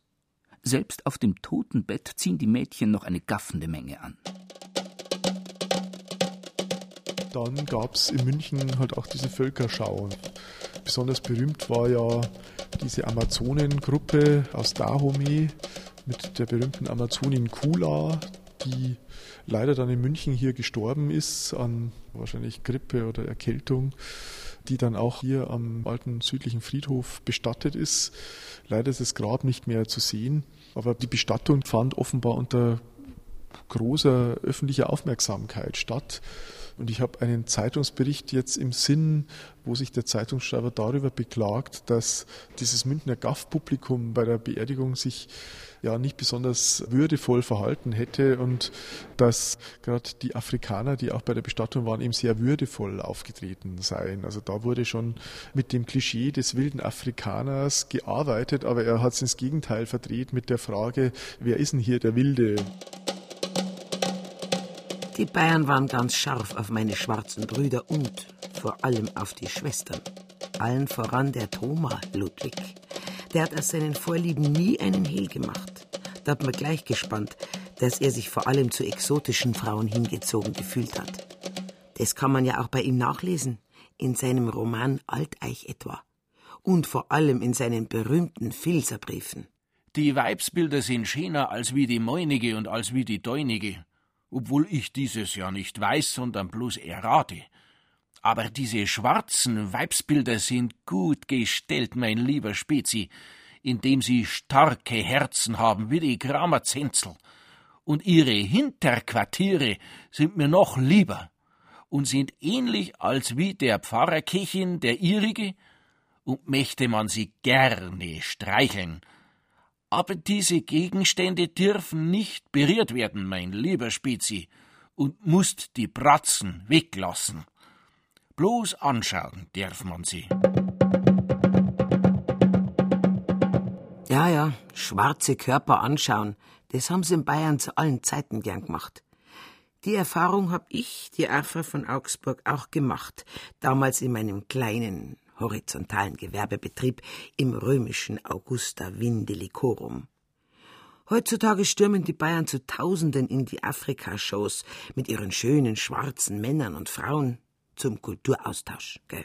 Selbst auf dem Totenbett ziehen die Mädchen noch eine gaffende Menge an. Dann gab es in München halt auch diese Völkerschau. Besonders berühmt war ja diese Amazonengruppe aus Dahomey mit der berühmten Amazonin Kula, die leider dann in München hier gestorben ist an wahrscheinlich Grippe oder Erkältung, die dann auch hier am alten südlichen Friedhof bestattet ist. Leider ist das Grab nicht mehr zu sehen, aber die Bestattung fand offenbar unter großer öffentlicher Aufmerksamkeit statt. Und ich habe einen Zeitungsbericht jetzt im Sinn, wo sich der Zeitungsschreiber darüber beklagt, dass dieses Münchner Gaff-Publikum bei der Beerdigung sich ja nicht besonders würdevoll verhalten hätte und dass gerade die Afrikaner, die auch bei der Bestattung waren, eben sehr würdevoll aufgetreten seien. Also da wurde schon mit dem Klischee des wilden Afrikaners gearbeitet, aber er hat es ins Gegenteil verdreht mit der Frage, wer ist denn hier der Wilde? Die Bayern waren ganz scharf auf meine schwarzen Brüder und vor allem auf die Schwestern. Allen voran der Thoma Ludwig. Der hat aus seinen Vorlieben nie einen Hehl gemacht. Da hat man gleich gespannt, dass er sich vor allem zu exotischen Frauen hingezogen gefühlt hat. Das kann man ja auch bei ihm nachlesen, in seinem Roman Alteich etwa. Und vor allem in seinen berühmten Filzerbriefen. Die Weibsbilder sind schöner als wie die meinige und als wie die deinige obwohl ich dieses ja nicht weiß, sondern bloß errate. Aber diese schwarzen Weibsbilder sind gut gestellt, mein lieber Spezi, indem sie starke Herzen haben wie die Grammerzenzel. Und ihre Hinterquartiere sind mir noch lieber und sind ähnlich als wie der Pfarrerkirchen der ihrige, und möchte man sie gerne streicheln aber diese Gegenstände dürfen nicht berührt werden, mein lieber Spezi, und musst die Bratzen weglassen. Bloß anschauen darf man sie. Ja, ja, schwarze Körper anschauen, das haben sie in Bayern zu allen Zeiten gern gemacht. Die Erfahrung hab ich, die Afra von Augsburg, auch gemacht, damals in meinem kleinen, horizontalen Gewerbebetrieb im römischen Augusta Vindelicorum. Heutzutage stürmen die Bayern zu Tausenden in die Afrika-Shows mit ihren schönen schwarzen Männern und Frauen zum Kulturaustausch, gell?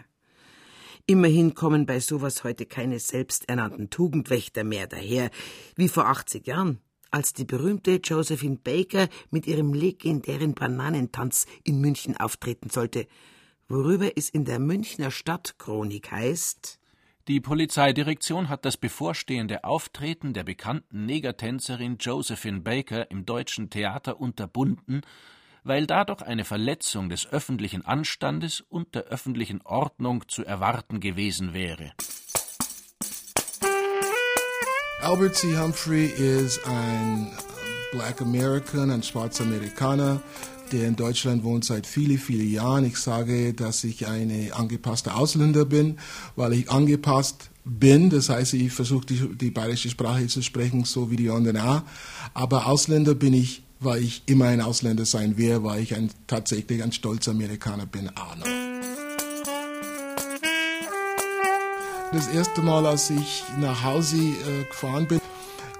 Immerhin kommen bei sowas heute keine selbsternannten Tugendwächter mehr daher, wie vor 80 Jahren, als die berühmte Josephine Baker mit ihrem legendären Bananentanz in München auftreten sollte – worüber es in der Münchner Stadtchronik heißt Die Polizeidirektion hat das bevorstehende Auftreten der bekannten Negertänzerin Josephine Baker im Deutschen Theater unterbunden, weil dadurch eine Verletzung des öffentlichen Anstandes und der öffentlichen Ordnung zu erwarten gewesen wäre. Albert C. Humphrey ist ein Black American, ein schwarzer Amerikaner, der in Deutschland wohnt seit vielen, vielen Jahren. Ich sage, dass ich eine angepasste Ausländer bin, weil ich angepasst bin. Das heißt, ich versuche die, die bayerische Sprache zu sprechen, so wie die anderen auch. Aber Ausländer bin ich, weil ich immer ein Ausländer sein werde, weil ich ein, tatsächlich ein stolzer Amerikaner bin auch noch. Das erste Mal, als ich nach Hause äh, gefahren bin,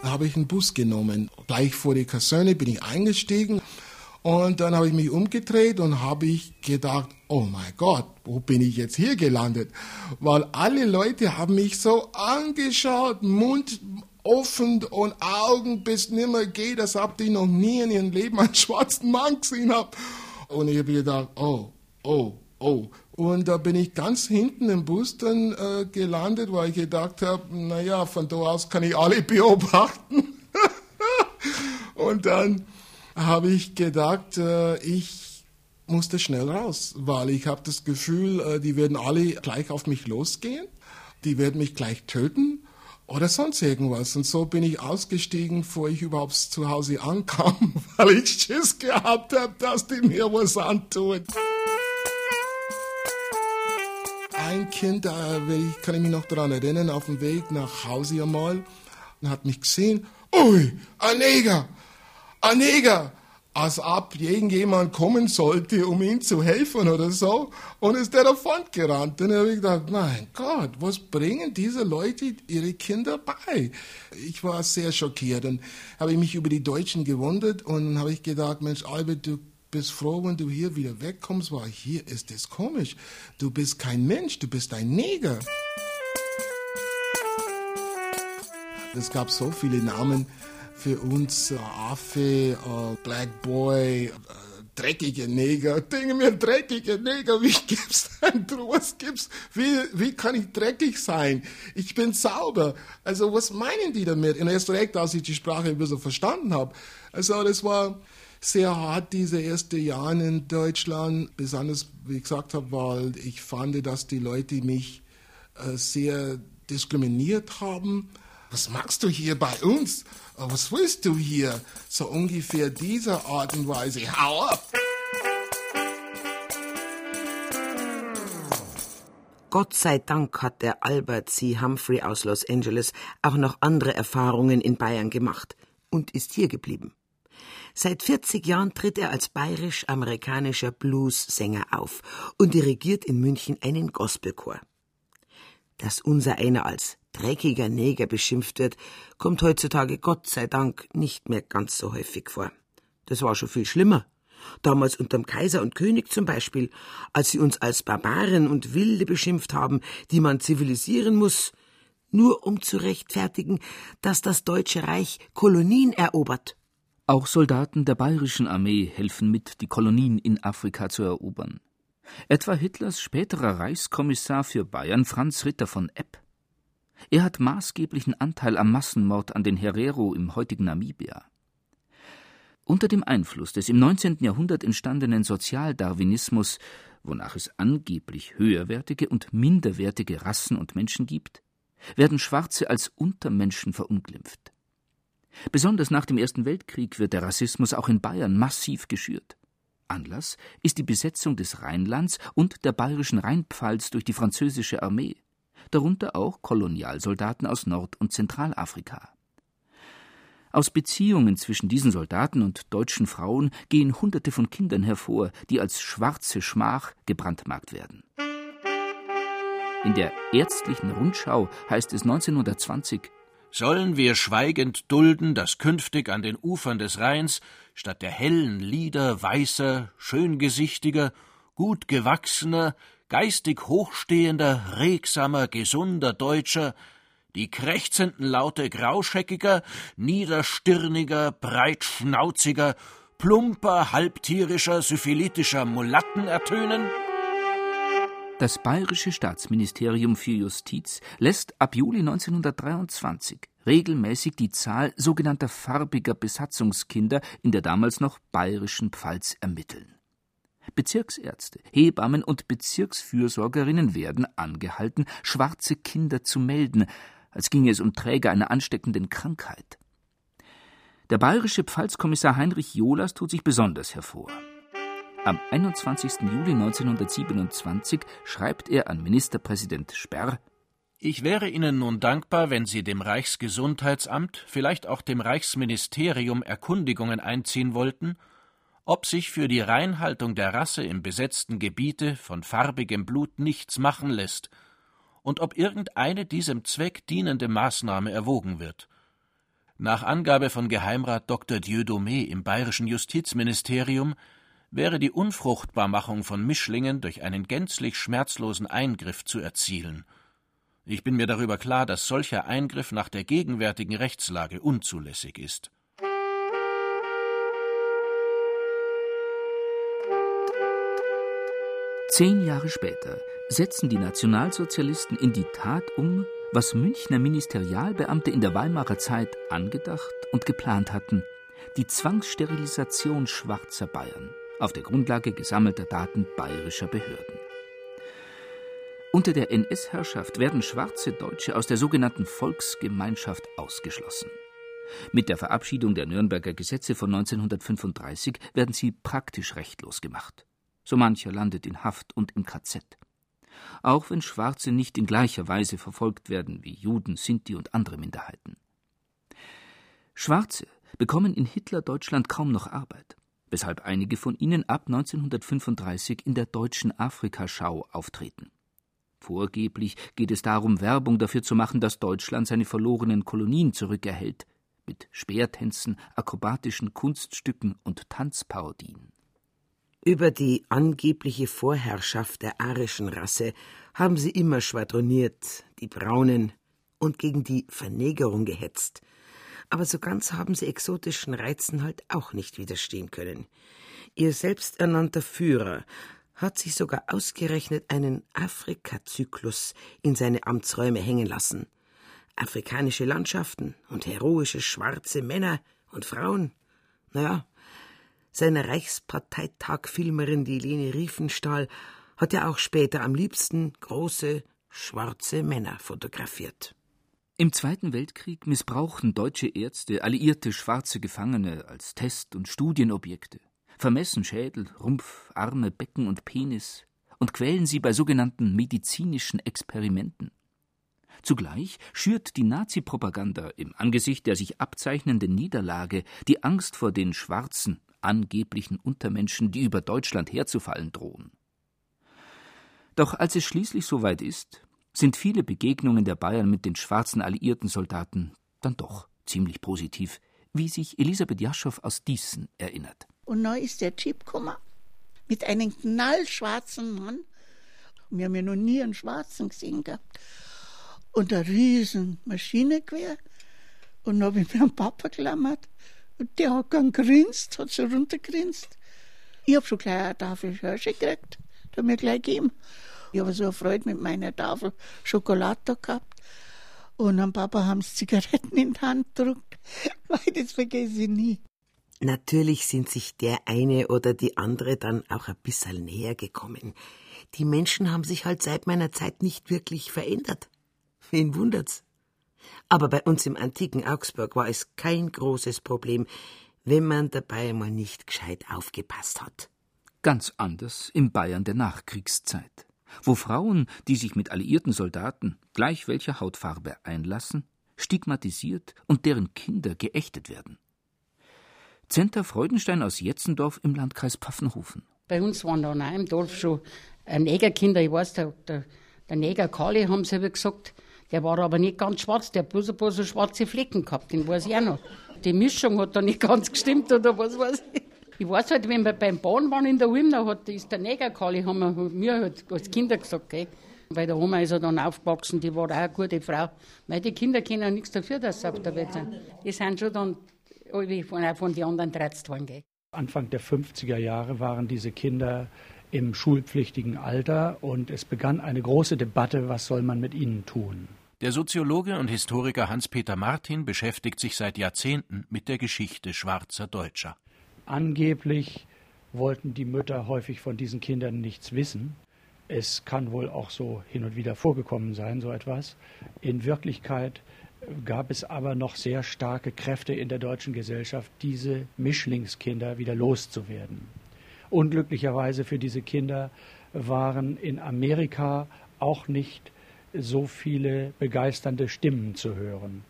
habe ich einen Bus genommen. Gleich vor die Kaserne bin ich eingestiegen und dann habe ich mich umgedreht und habe ich gedacht, oh mein Gott, wo bin ich jetzt hier gelandet? Weil alle Leute haben mich so angeschaut, Mund offen und Augen bis nimmer geht, als ob die noch nie in ihrem Leben einen schwarzen Mann gesehen haben. Und ich habe gedacht, oh, oh, oh. Und da bin ich ganz hinten im Bus dann äh, gelandet, weil ich gedacht habe, naja, von da aus kann ich alle beobachten. und dann habe ich gedacht, äh, ich musste schnell raus, weil ich habe das Gefühl, äh, die werden alle gleich auf mich losgehen, die werden mich gleich töten oder sonst irgendwas. Und so bin ich ausgestiegen, bevor ich überhaupt zu Hause ankam, weil ich Schiss gehabt habe, dass die mir was antun. Ein Kind, da kann ich mich noch daran erinnern, auf dem Weg nach Hause einmal, hat mich gesehen, ui, ein Neger, ein Neger als ob irgendjemand kommen sollte, um ihm zu helfen oder so. Und ist der davon gerannt. Dann habe ich gedacht, mein Gott, was bringen diese Leute ihre Kinder bei? Ich war sehr schockiert und habe mich über die Deutschen gewundert und habe ich gedacht, Mensch, Albert, du bist froh, wenn du hier wieder wegkommst, weil hier ist es komisch. Du bist kein Mensch, du bist ein Neger. Es gab so viele Namen, für uns äh, Affe, äh, Black Boy, äh, dreckige Neger. Dinge mir dreckige Neger, wie gibt's denn was gibt's? Wie, wie kann ich dreckig sein? Ich bin sauber. Also was meinen die damit? Und erst recht, als ich die Sprache ein bisschen verstanden habe. Also das war sehr hart, diese ersten Jahre in Deutschland. Besonders, wie ich gesagt habe, weil ich fand, dass die Leute mich äh, sehr diskriminiert haben. Was machst du hier bei uns? Oh, was willst du hier? So ungefähr dieser Art und Weise. Hau ab! Gott sei Dank hat der Albert C. Humphrey aus Los Angeles auch noch andere Erfahrungen in Bayern gemacht und ist hier geblieben. Seit 40 Jahren tritt er als bayerisch-amerikanischer Blues-Sänger auf und dirigiert in München einen Gospelchor. Dass unser einer als dreckiger Neger beschimpft wird, kommt heutzutage Gott sei Dank nicht mehr ganz so häufig vor. Das war schon viel schlimmer. Damals unterm Kaiser und König zum Beispiel, als sie uns als Barbaren und Wilde beschimpft haben, die man zivilisieren muss, nur um zu rechtfertigen, dass das Deutsche Reich Kolonien erobert. Auch Soldaten der bayerischen Armee helfen mit, die Kolonien in Afrika zu erobern. Etwa Hitlers späterer Reichskommissar für Bayern Franz Ritter von Epp. Er hat maßgeblichen Anteil am Massenmord an den Herero im heutigen Namibia. Unter dem Einfluss des im 19. Jahrhundert entstandenen Sozialdarwinismus, wonach es angeblich höherwertige und minderwertige Rassen und Menschen gibt, werden Schwarze als Untermenschen verunglimpft. Besonders nach dem Ersten Weltkrieg wird der Rassismus auch in Bayern massiv geschürt. Anlass ist die Besetzung des Rheinlands und der bayerischen Rheinpfalz durch die französische Armee darunter auch Kolonialsoldaten aus Nord- und Zentralafrika. Aus Beziehungen zwischen diesen Soldaten und deutschen Frauen gehen Hunderte von Kindern hervor, die als schwarze Schmach gebrandmarkt werden. In der ärztlichen Rundschau heißt es 1920 Sollen wir schweigend dulden, dass künftig an den Ufern des Rheins statt der hellen Lieder weißer, schöngesichtiger, gut gewachsener, geistig hochstehender, regsamer, gesunder Deutscher, die krächzenden Laute grauscheckiger, niederstirniger, breitschnauziger, plumper, halbtierischer, syphilitischer Mulatten ertönen? Das bayerische Staatsministerium für Justiz lässt ab Juli 1923 regelmäßig die Zahl sogenannter farbiger Besatzungskinder in der damals noch bayerischen Pfalz ermitteln. Bezirksärzte, Hebammen und Bezirksfürsorgerinnen werden angehalten, schwarze Kinder zu melden, als ginge es um Träger einer ansteckenden Krankheit. Der bayerische Pfalzkommissar Heinrich Jolas tut sich besonders hervor. Am 21. Juli 1927 schreibt er an Ministerpräsident Sperr Ich wäre Ihnen nun dankbar, wenn Sie dem Reichsgesundheitsamt, vielleicht auch dem Reichsministerium Erkundigungen einziehen wollten, ob sich für die Reinhaltung der Rasse im besetzten Gebiete von farbigem Blut nichts machen lässt und ob irgendeine diesem Zweck dienende Maßnahme erwogen wird. Nach Angabe von Geheimrat Dr. Dieudonné im bayerischen Justizministerium wäre die Unfruchtbarmachung von Mischlingen durch einen gänzlich schmerzlosen Eingriff zu erzielen. Ich bin mir darüber klar, dass solcher Eingriff nach der gegenwärtigen Rechtslage unzulässig ist. Zehn Jahre später setzen die Nationalsozialisten in die Tat um, was Münchner Ministerialbeamte in der Weimarer Zeit angedacht und geplant hatten, die Zwangssterilisation schwarzer Bayern auf der Grundlage gesammelter Daten bayerischer Behörden. Unter der NS-Herrschaft werden schwarze Deutsche aus der sogenannten Volksgemeinschaft ausgeschlossen. Mit der Verabschiedung der Nürnberger Gesetze von 1935 werden sie praktisch rechtlos gemacht. So mancher landet in Haft und im KZ. Auch wenn Schwarze nicht in gleicher Weise verfolgt werden wie Juden, Sinti und andere Minderheiten. Schwarze bekommen in Hitler-Deutschland kaum noch Arbeit, weshalb einige von ihnen ab 1935 in der deutschen Afrikaschau auftreten. Vorgeblich geht es darum, Werbung dafür zu machen, dass Deutschland seine verlorenen Kolonien zurückerhält, mit Speertänzen, akrobatischen Kunststücken und Tanzparodien. Über die angebliche Vorherrschaft der arischen Rasse haben sie immer schwadroniert, die Braunen, und gegen die Vernegerung gehetzt. Aber so ganz haben sie exotischen Reizen halt auch nicht widerstehen können. Ihr selbsternannter Führer hat sich sogar ausgerechnet einen Afrikazyklus in seine Amtsräume hängen lassen. Afrikanische Landschaften und heroische schwarze Männer und Frauen. Naja, seine Reichsparteitag-Filmerin, die Lene Riefenstahl, hat ja auch später am liebsten große, schwarze Männer fotografiert. Im Zweiten Weltkrieg missbrauchten deutsche Ärzte alliierte schwarze Gefangene als Test- und Studienobjekte vermessen Schädel, Rumpf, Arme, Becken und Penis und quälen sie bei sogenannten medizinischen Experimenten. Zugleich schürt die Nazi-Propaganda im Angesicht der sich abzeichnenden Niederlage die Angst vor den schwarzen, angeblichen Untermenschen, die über Deutschland herzufallen drohen. Doch als es schließlich soweit ist, sind viele Begegnungen der Bayern mit den schwarzen alliierten Soldaten dann doch ziemlich positiv, wie sich Elisabeth Jaschow aus Diesen erinnert. Und dann ist der Jeep gekommen mit einem knallschwarzen Mann. Wir haben ja noch nie einen Schwarzen gesehen gehabt. Und eine riesen Maschine quer. Und dann habe ich mir einen Papa geklammert. Und der hat dann grinst, hat so runtergrinst. Ich habe schon gleich eine Tafel Hirsche gekriegt. Hat mir gleich gegeben. Ich habe so eine Freude mit meiner Tafel Schokolade gehabt. Und am Papa haben sie Zigaretten in die Hand gedrückt. Weil das vergesse ich nie. Natürlich sind sich der eine oder die andere dann auch ein bisschen näher gekommen. Die Menschen haben sich halt seit meiner Zeit nicht wirklich verändert. Wen wundert's? Aber bei uns im antiken Augsburg war es kein großes Problem, wenn man dabei mal nicht gescheit aufgepasst hat. Ganz anders im Bayern der Nachkriegszeit, wo Frauen, die sich mit alliierten Soldaten gleich welcher Hautfarbe einlassen, stigmatisiert und deren Kinder geächtet werden. Zenta Freudenstein aus Jetzendorf im Landkreis Pfaffenhofen. Bei uns waren da auch im Dorf schon Negerkinder. Ich weiß, der, der, der Neger Kali, haben sie aber gesagt, der war aber nicht ganz schwarz, der hat bloß ein paar so schwarze Flecken gehabt, den weiß ich auch noch. Die Mischung hat da nicht ganz gestimmt oder was weiß ich. Ich weiß halt, wenn wir beim Bahn waren in der Ulm, da hat, ist der Neger Kali, haben wir mir halt als Kinder gesagt, gell. Weil der Oma ist er dann aufgewachsen, die war auch eine gute Frau. Weil die Kinder können nichts dafür, dass sie auf der Welt sind. Die sind schon dann von, von den anderen gereizt worden. Gell. Anfang der 50er Jahre waren diese Kinder im schulpflichtigen Alter und es begann eine große Debatte, was soll man mit ihnen tun. Der Soziologe und Historiker Hans-Peter Martin beschäftigt sich seit Jahrzehnten mit der Geschichte schwarzer Deutscher. Angeblich wollten die Mütter häufig von diesen Kindern nichts wissen. Es kann wohl auch so hin und wieder vorgekommen sein, so etwas. In Wirklichkeit gab es aber noch sehr starke Kräfte in der deutschen Gesellschaft, diese Mischlingskinder wieder loszuwerden. Unglücklicherweise für diese Kinder waren in Amerika auch nicht so viele begeisternde Stimmen zu hören.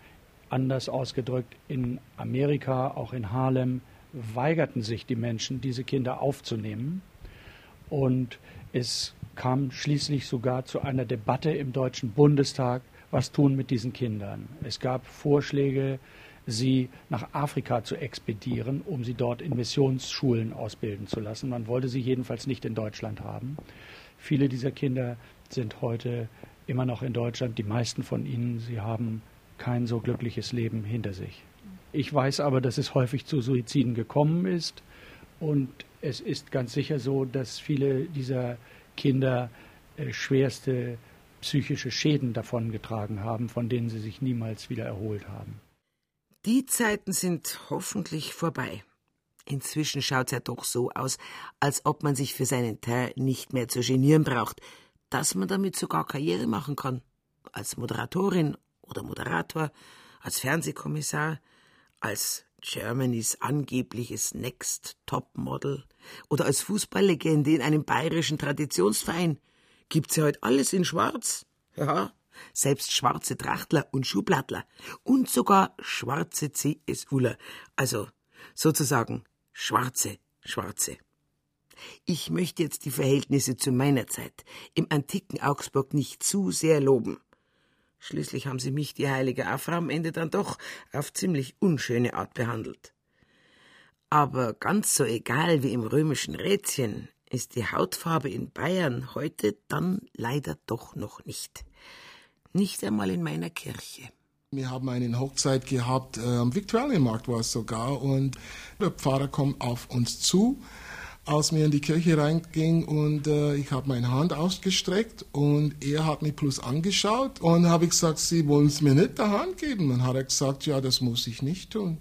Anders ausgedrückt, in Amerika, auch in Harlem, weigerten sich die Menschen, diese Kinder aufzunehmen. Und es kam schließlich sogar zu einer Debatte im Deutschen Bundestag, was tun mit diesen Kindern. Es gab Vorschläge, sie nach Afrika zu expedieren, um sie dort in Missionsschulen ausbilden zu lassen. Man wollte sie jedenfalls nicht in Deutschland haben. Viele dieser Kinder sind heute immer noch in Deutschland. Die meisten von ihnen, sie haben kein so glückliches Leben hinter sich. Ich weiß aber, dass es häufig zu Suiziden gekommen ist. Und es ist ganz sicher so, dass viele dieser Kinder äh, schwerste psychische Schäden davongetragen haben, von denen sie sich niemals wieder erholt haben. Die Zeiten sind hoffentlich vorbei. Inzwischen schaut's ja doch so aus, als ob man sich für seinen Teil nicht mehr zu genieren braucht, dass man damit sogar Karriere machen kann. Als Moderatorin oder Moderator, als Fernsehkommissar, als Germanys angebliches Next Top Model oder als Fußballlegende in einem bayerischen Traditionsverein. Gibt's ja heute alles in Schwarz. Ja, selbst schwarze Trachtler und Schublattler und sogar schwarze CSUler, also sozusagen schwarze Schwarze. Ich möchte jetzt die Verhältnisse zu meiner Zeit im antiken Augsburg nicht zu sehr loben. Schließlich haben sie mich, die heilige Afra, am Ende dann doch auf ziemlich unschöne Art behandelt. Aber ganz so egal wie im römischen Rätchen ist die Hautfarbe in Bayern heute dann leider doch noch nicht. Nicht einmal in meiner Kirche. Wir haben eine Hochzeit gehabt, äh, am Viktualienmarkt war es sogar, und der Pfarrer kommt auf uns zu, als wir in die Kirche reingingen und äh, ich habe meine Hand ausgestreckt und er hat mich plus angeschaut und habe ich gesagt, Sie wollen es mir nicht der Hand geben. Dann hat er gesagt, ja, das muss ich nicht tun.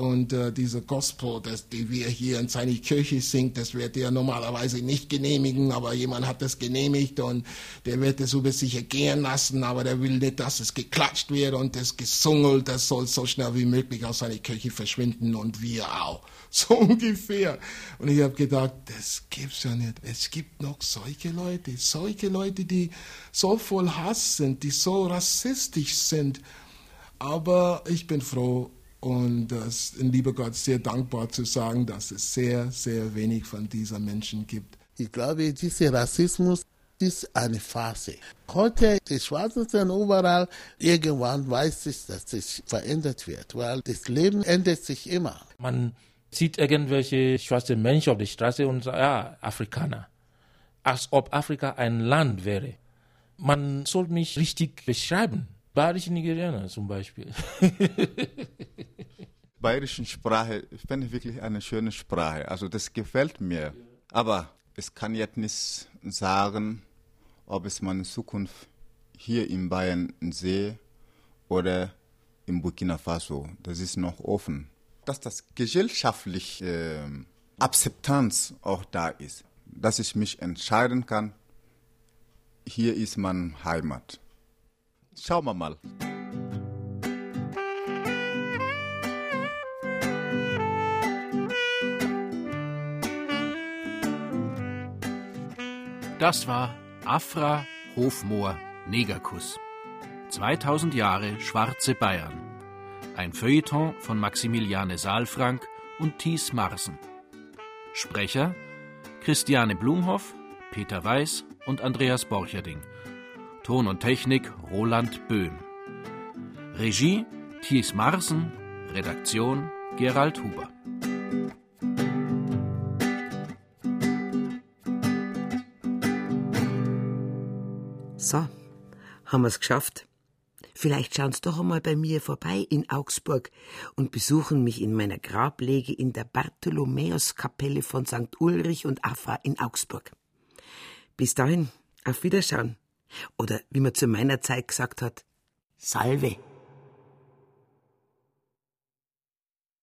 Und äh, dieser Gospel, das, die wir hier in seine Kirche singt, das wird er normalerweise nicht genehmigen, aber jemand hat das genehmigt und der wird es über sich ergehen lassen, aber der will nicht, dass es geklatscht wird und das gesungelt, das soll so schnell wie möglich aus seiner Kirche verschwinden und wir auch. So ungefähr. Und ich habe gedacht, das gibt's ja nicht. Es gibt noch solche Leute, solche Leute, die so voll Hass sind, die so rassistisch sind. Aber ich bin froh, und das, lieber Gott, sehr dankbar zu sagen, dass es sehr, sehr wenig von diesen Menschen gibt. Ich glaube, dieser Rassismus ist eine Phase. Heute, die Schwarzen sind überall. Irgendwann weiß ich, dass es verändert wird, weil das Leben ändert sich immer. Man sieht irgendwelche schwarze Menschen auf der Straße und sagt, ja, Afrikaner. Als ob Afrika ein Land wäre. Man soll mich richtig beschreiben. Bayerische Nigerianer zum Beispiel. Bayerische Sprache, ich finde wirklich eine schöne Sprache. Also das gefällt mir. Aber es kann jetzt nicht sagen, ob es meine Zukunft hier in Bayern sehe oder in Burkina Faso. Das ist noch offen. Dass das gesellschaftliche äh, Akzeptanz auch da ist, dass ich mich entscheiden kann, hier ist meine Heimat. Schauen wir mal. Das war Afra Hofmoor Negerkuss. 2000 Jahre schwarze Bayern. Ein Feuilleton von Maximiliane Saalfrank und Thies Marsen. Sprecher Christiane Blumhoff, Peter Weiß und Andreas Borcherding. Ton und Technik Roland Böhm. Regie Thies Marsen, Redaktion Gerald Huber. So, haben wir's geschafft. Vielleicht schauen Sie doch einmal bei mir vorbei in Augsburg und besuchen mich in meiner Grablege in der Bartholomäuskapelle von St. Ulrich und Afra in Augsburg. Bis dahin, auf Wiederschauen. Oder wie man zu meiner Zeit gesagt hat, Salve.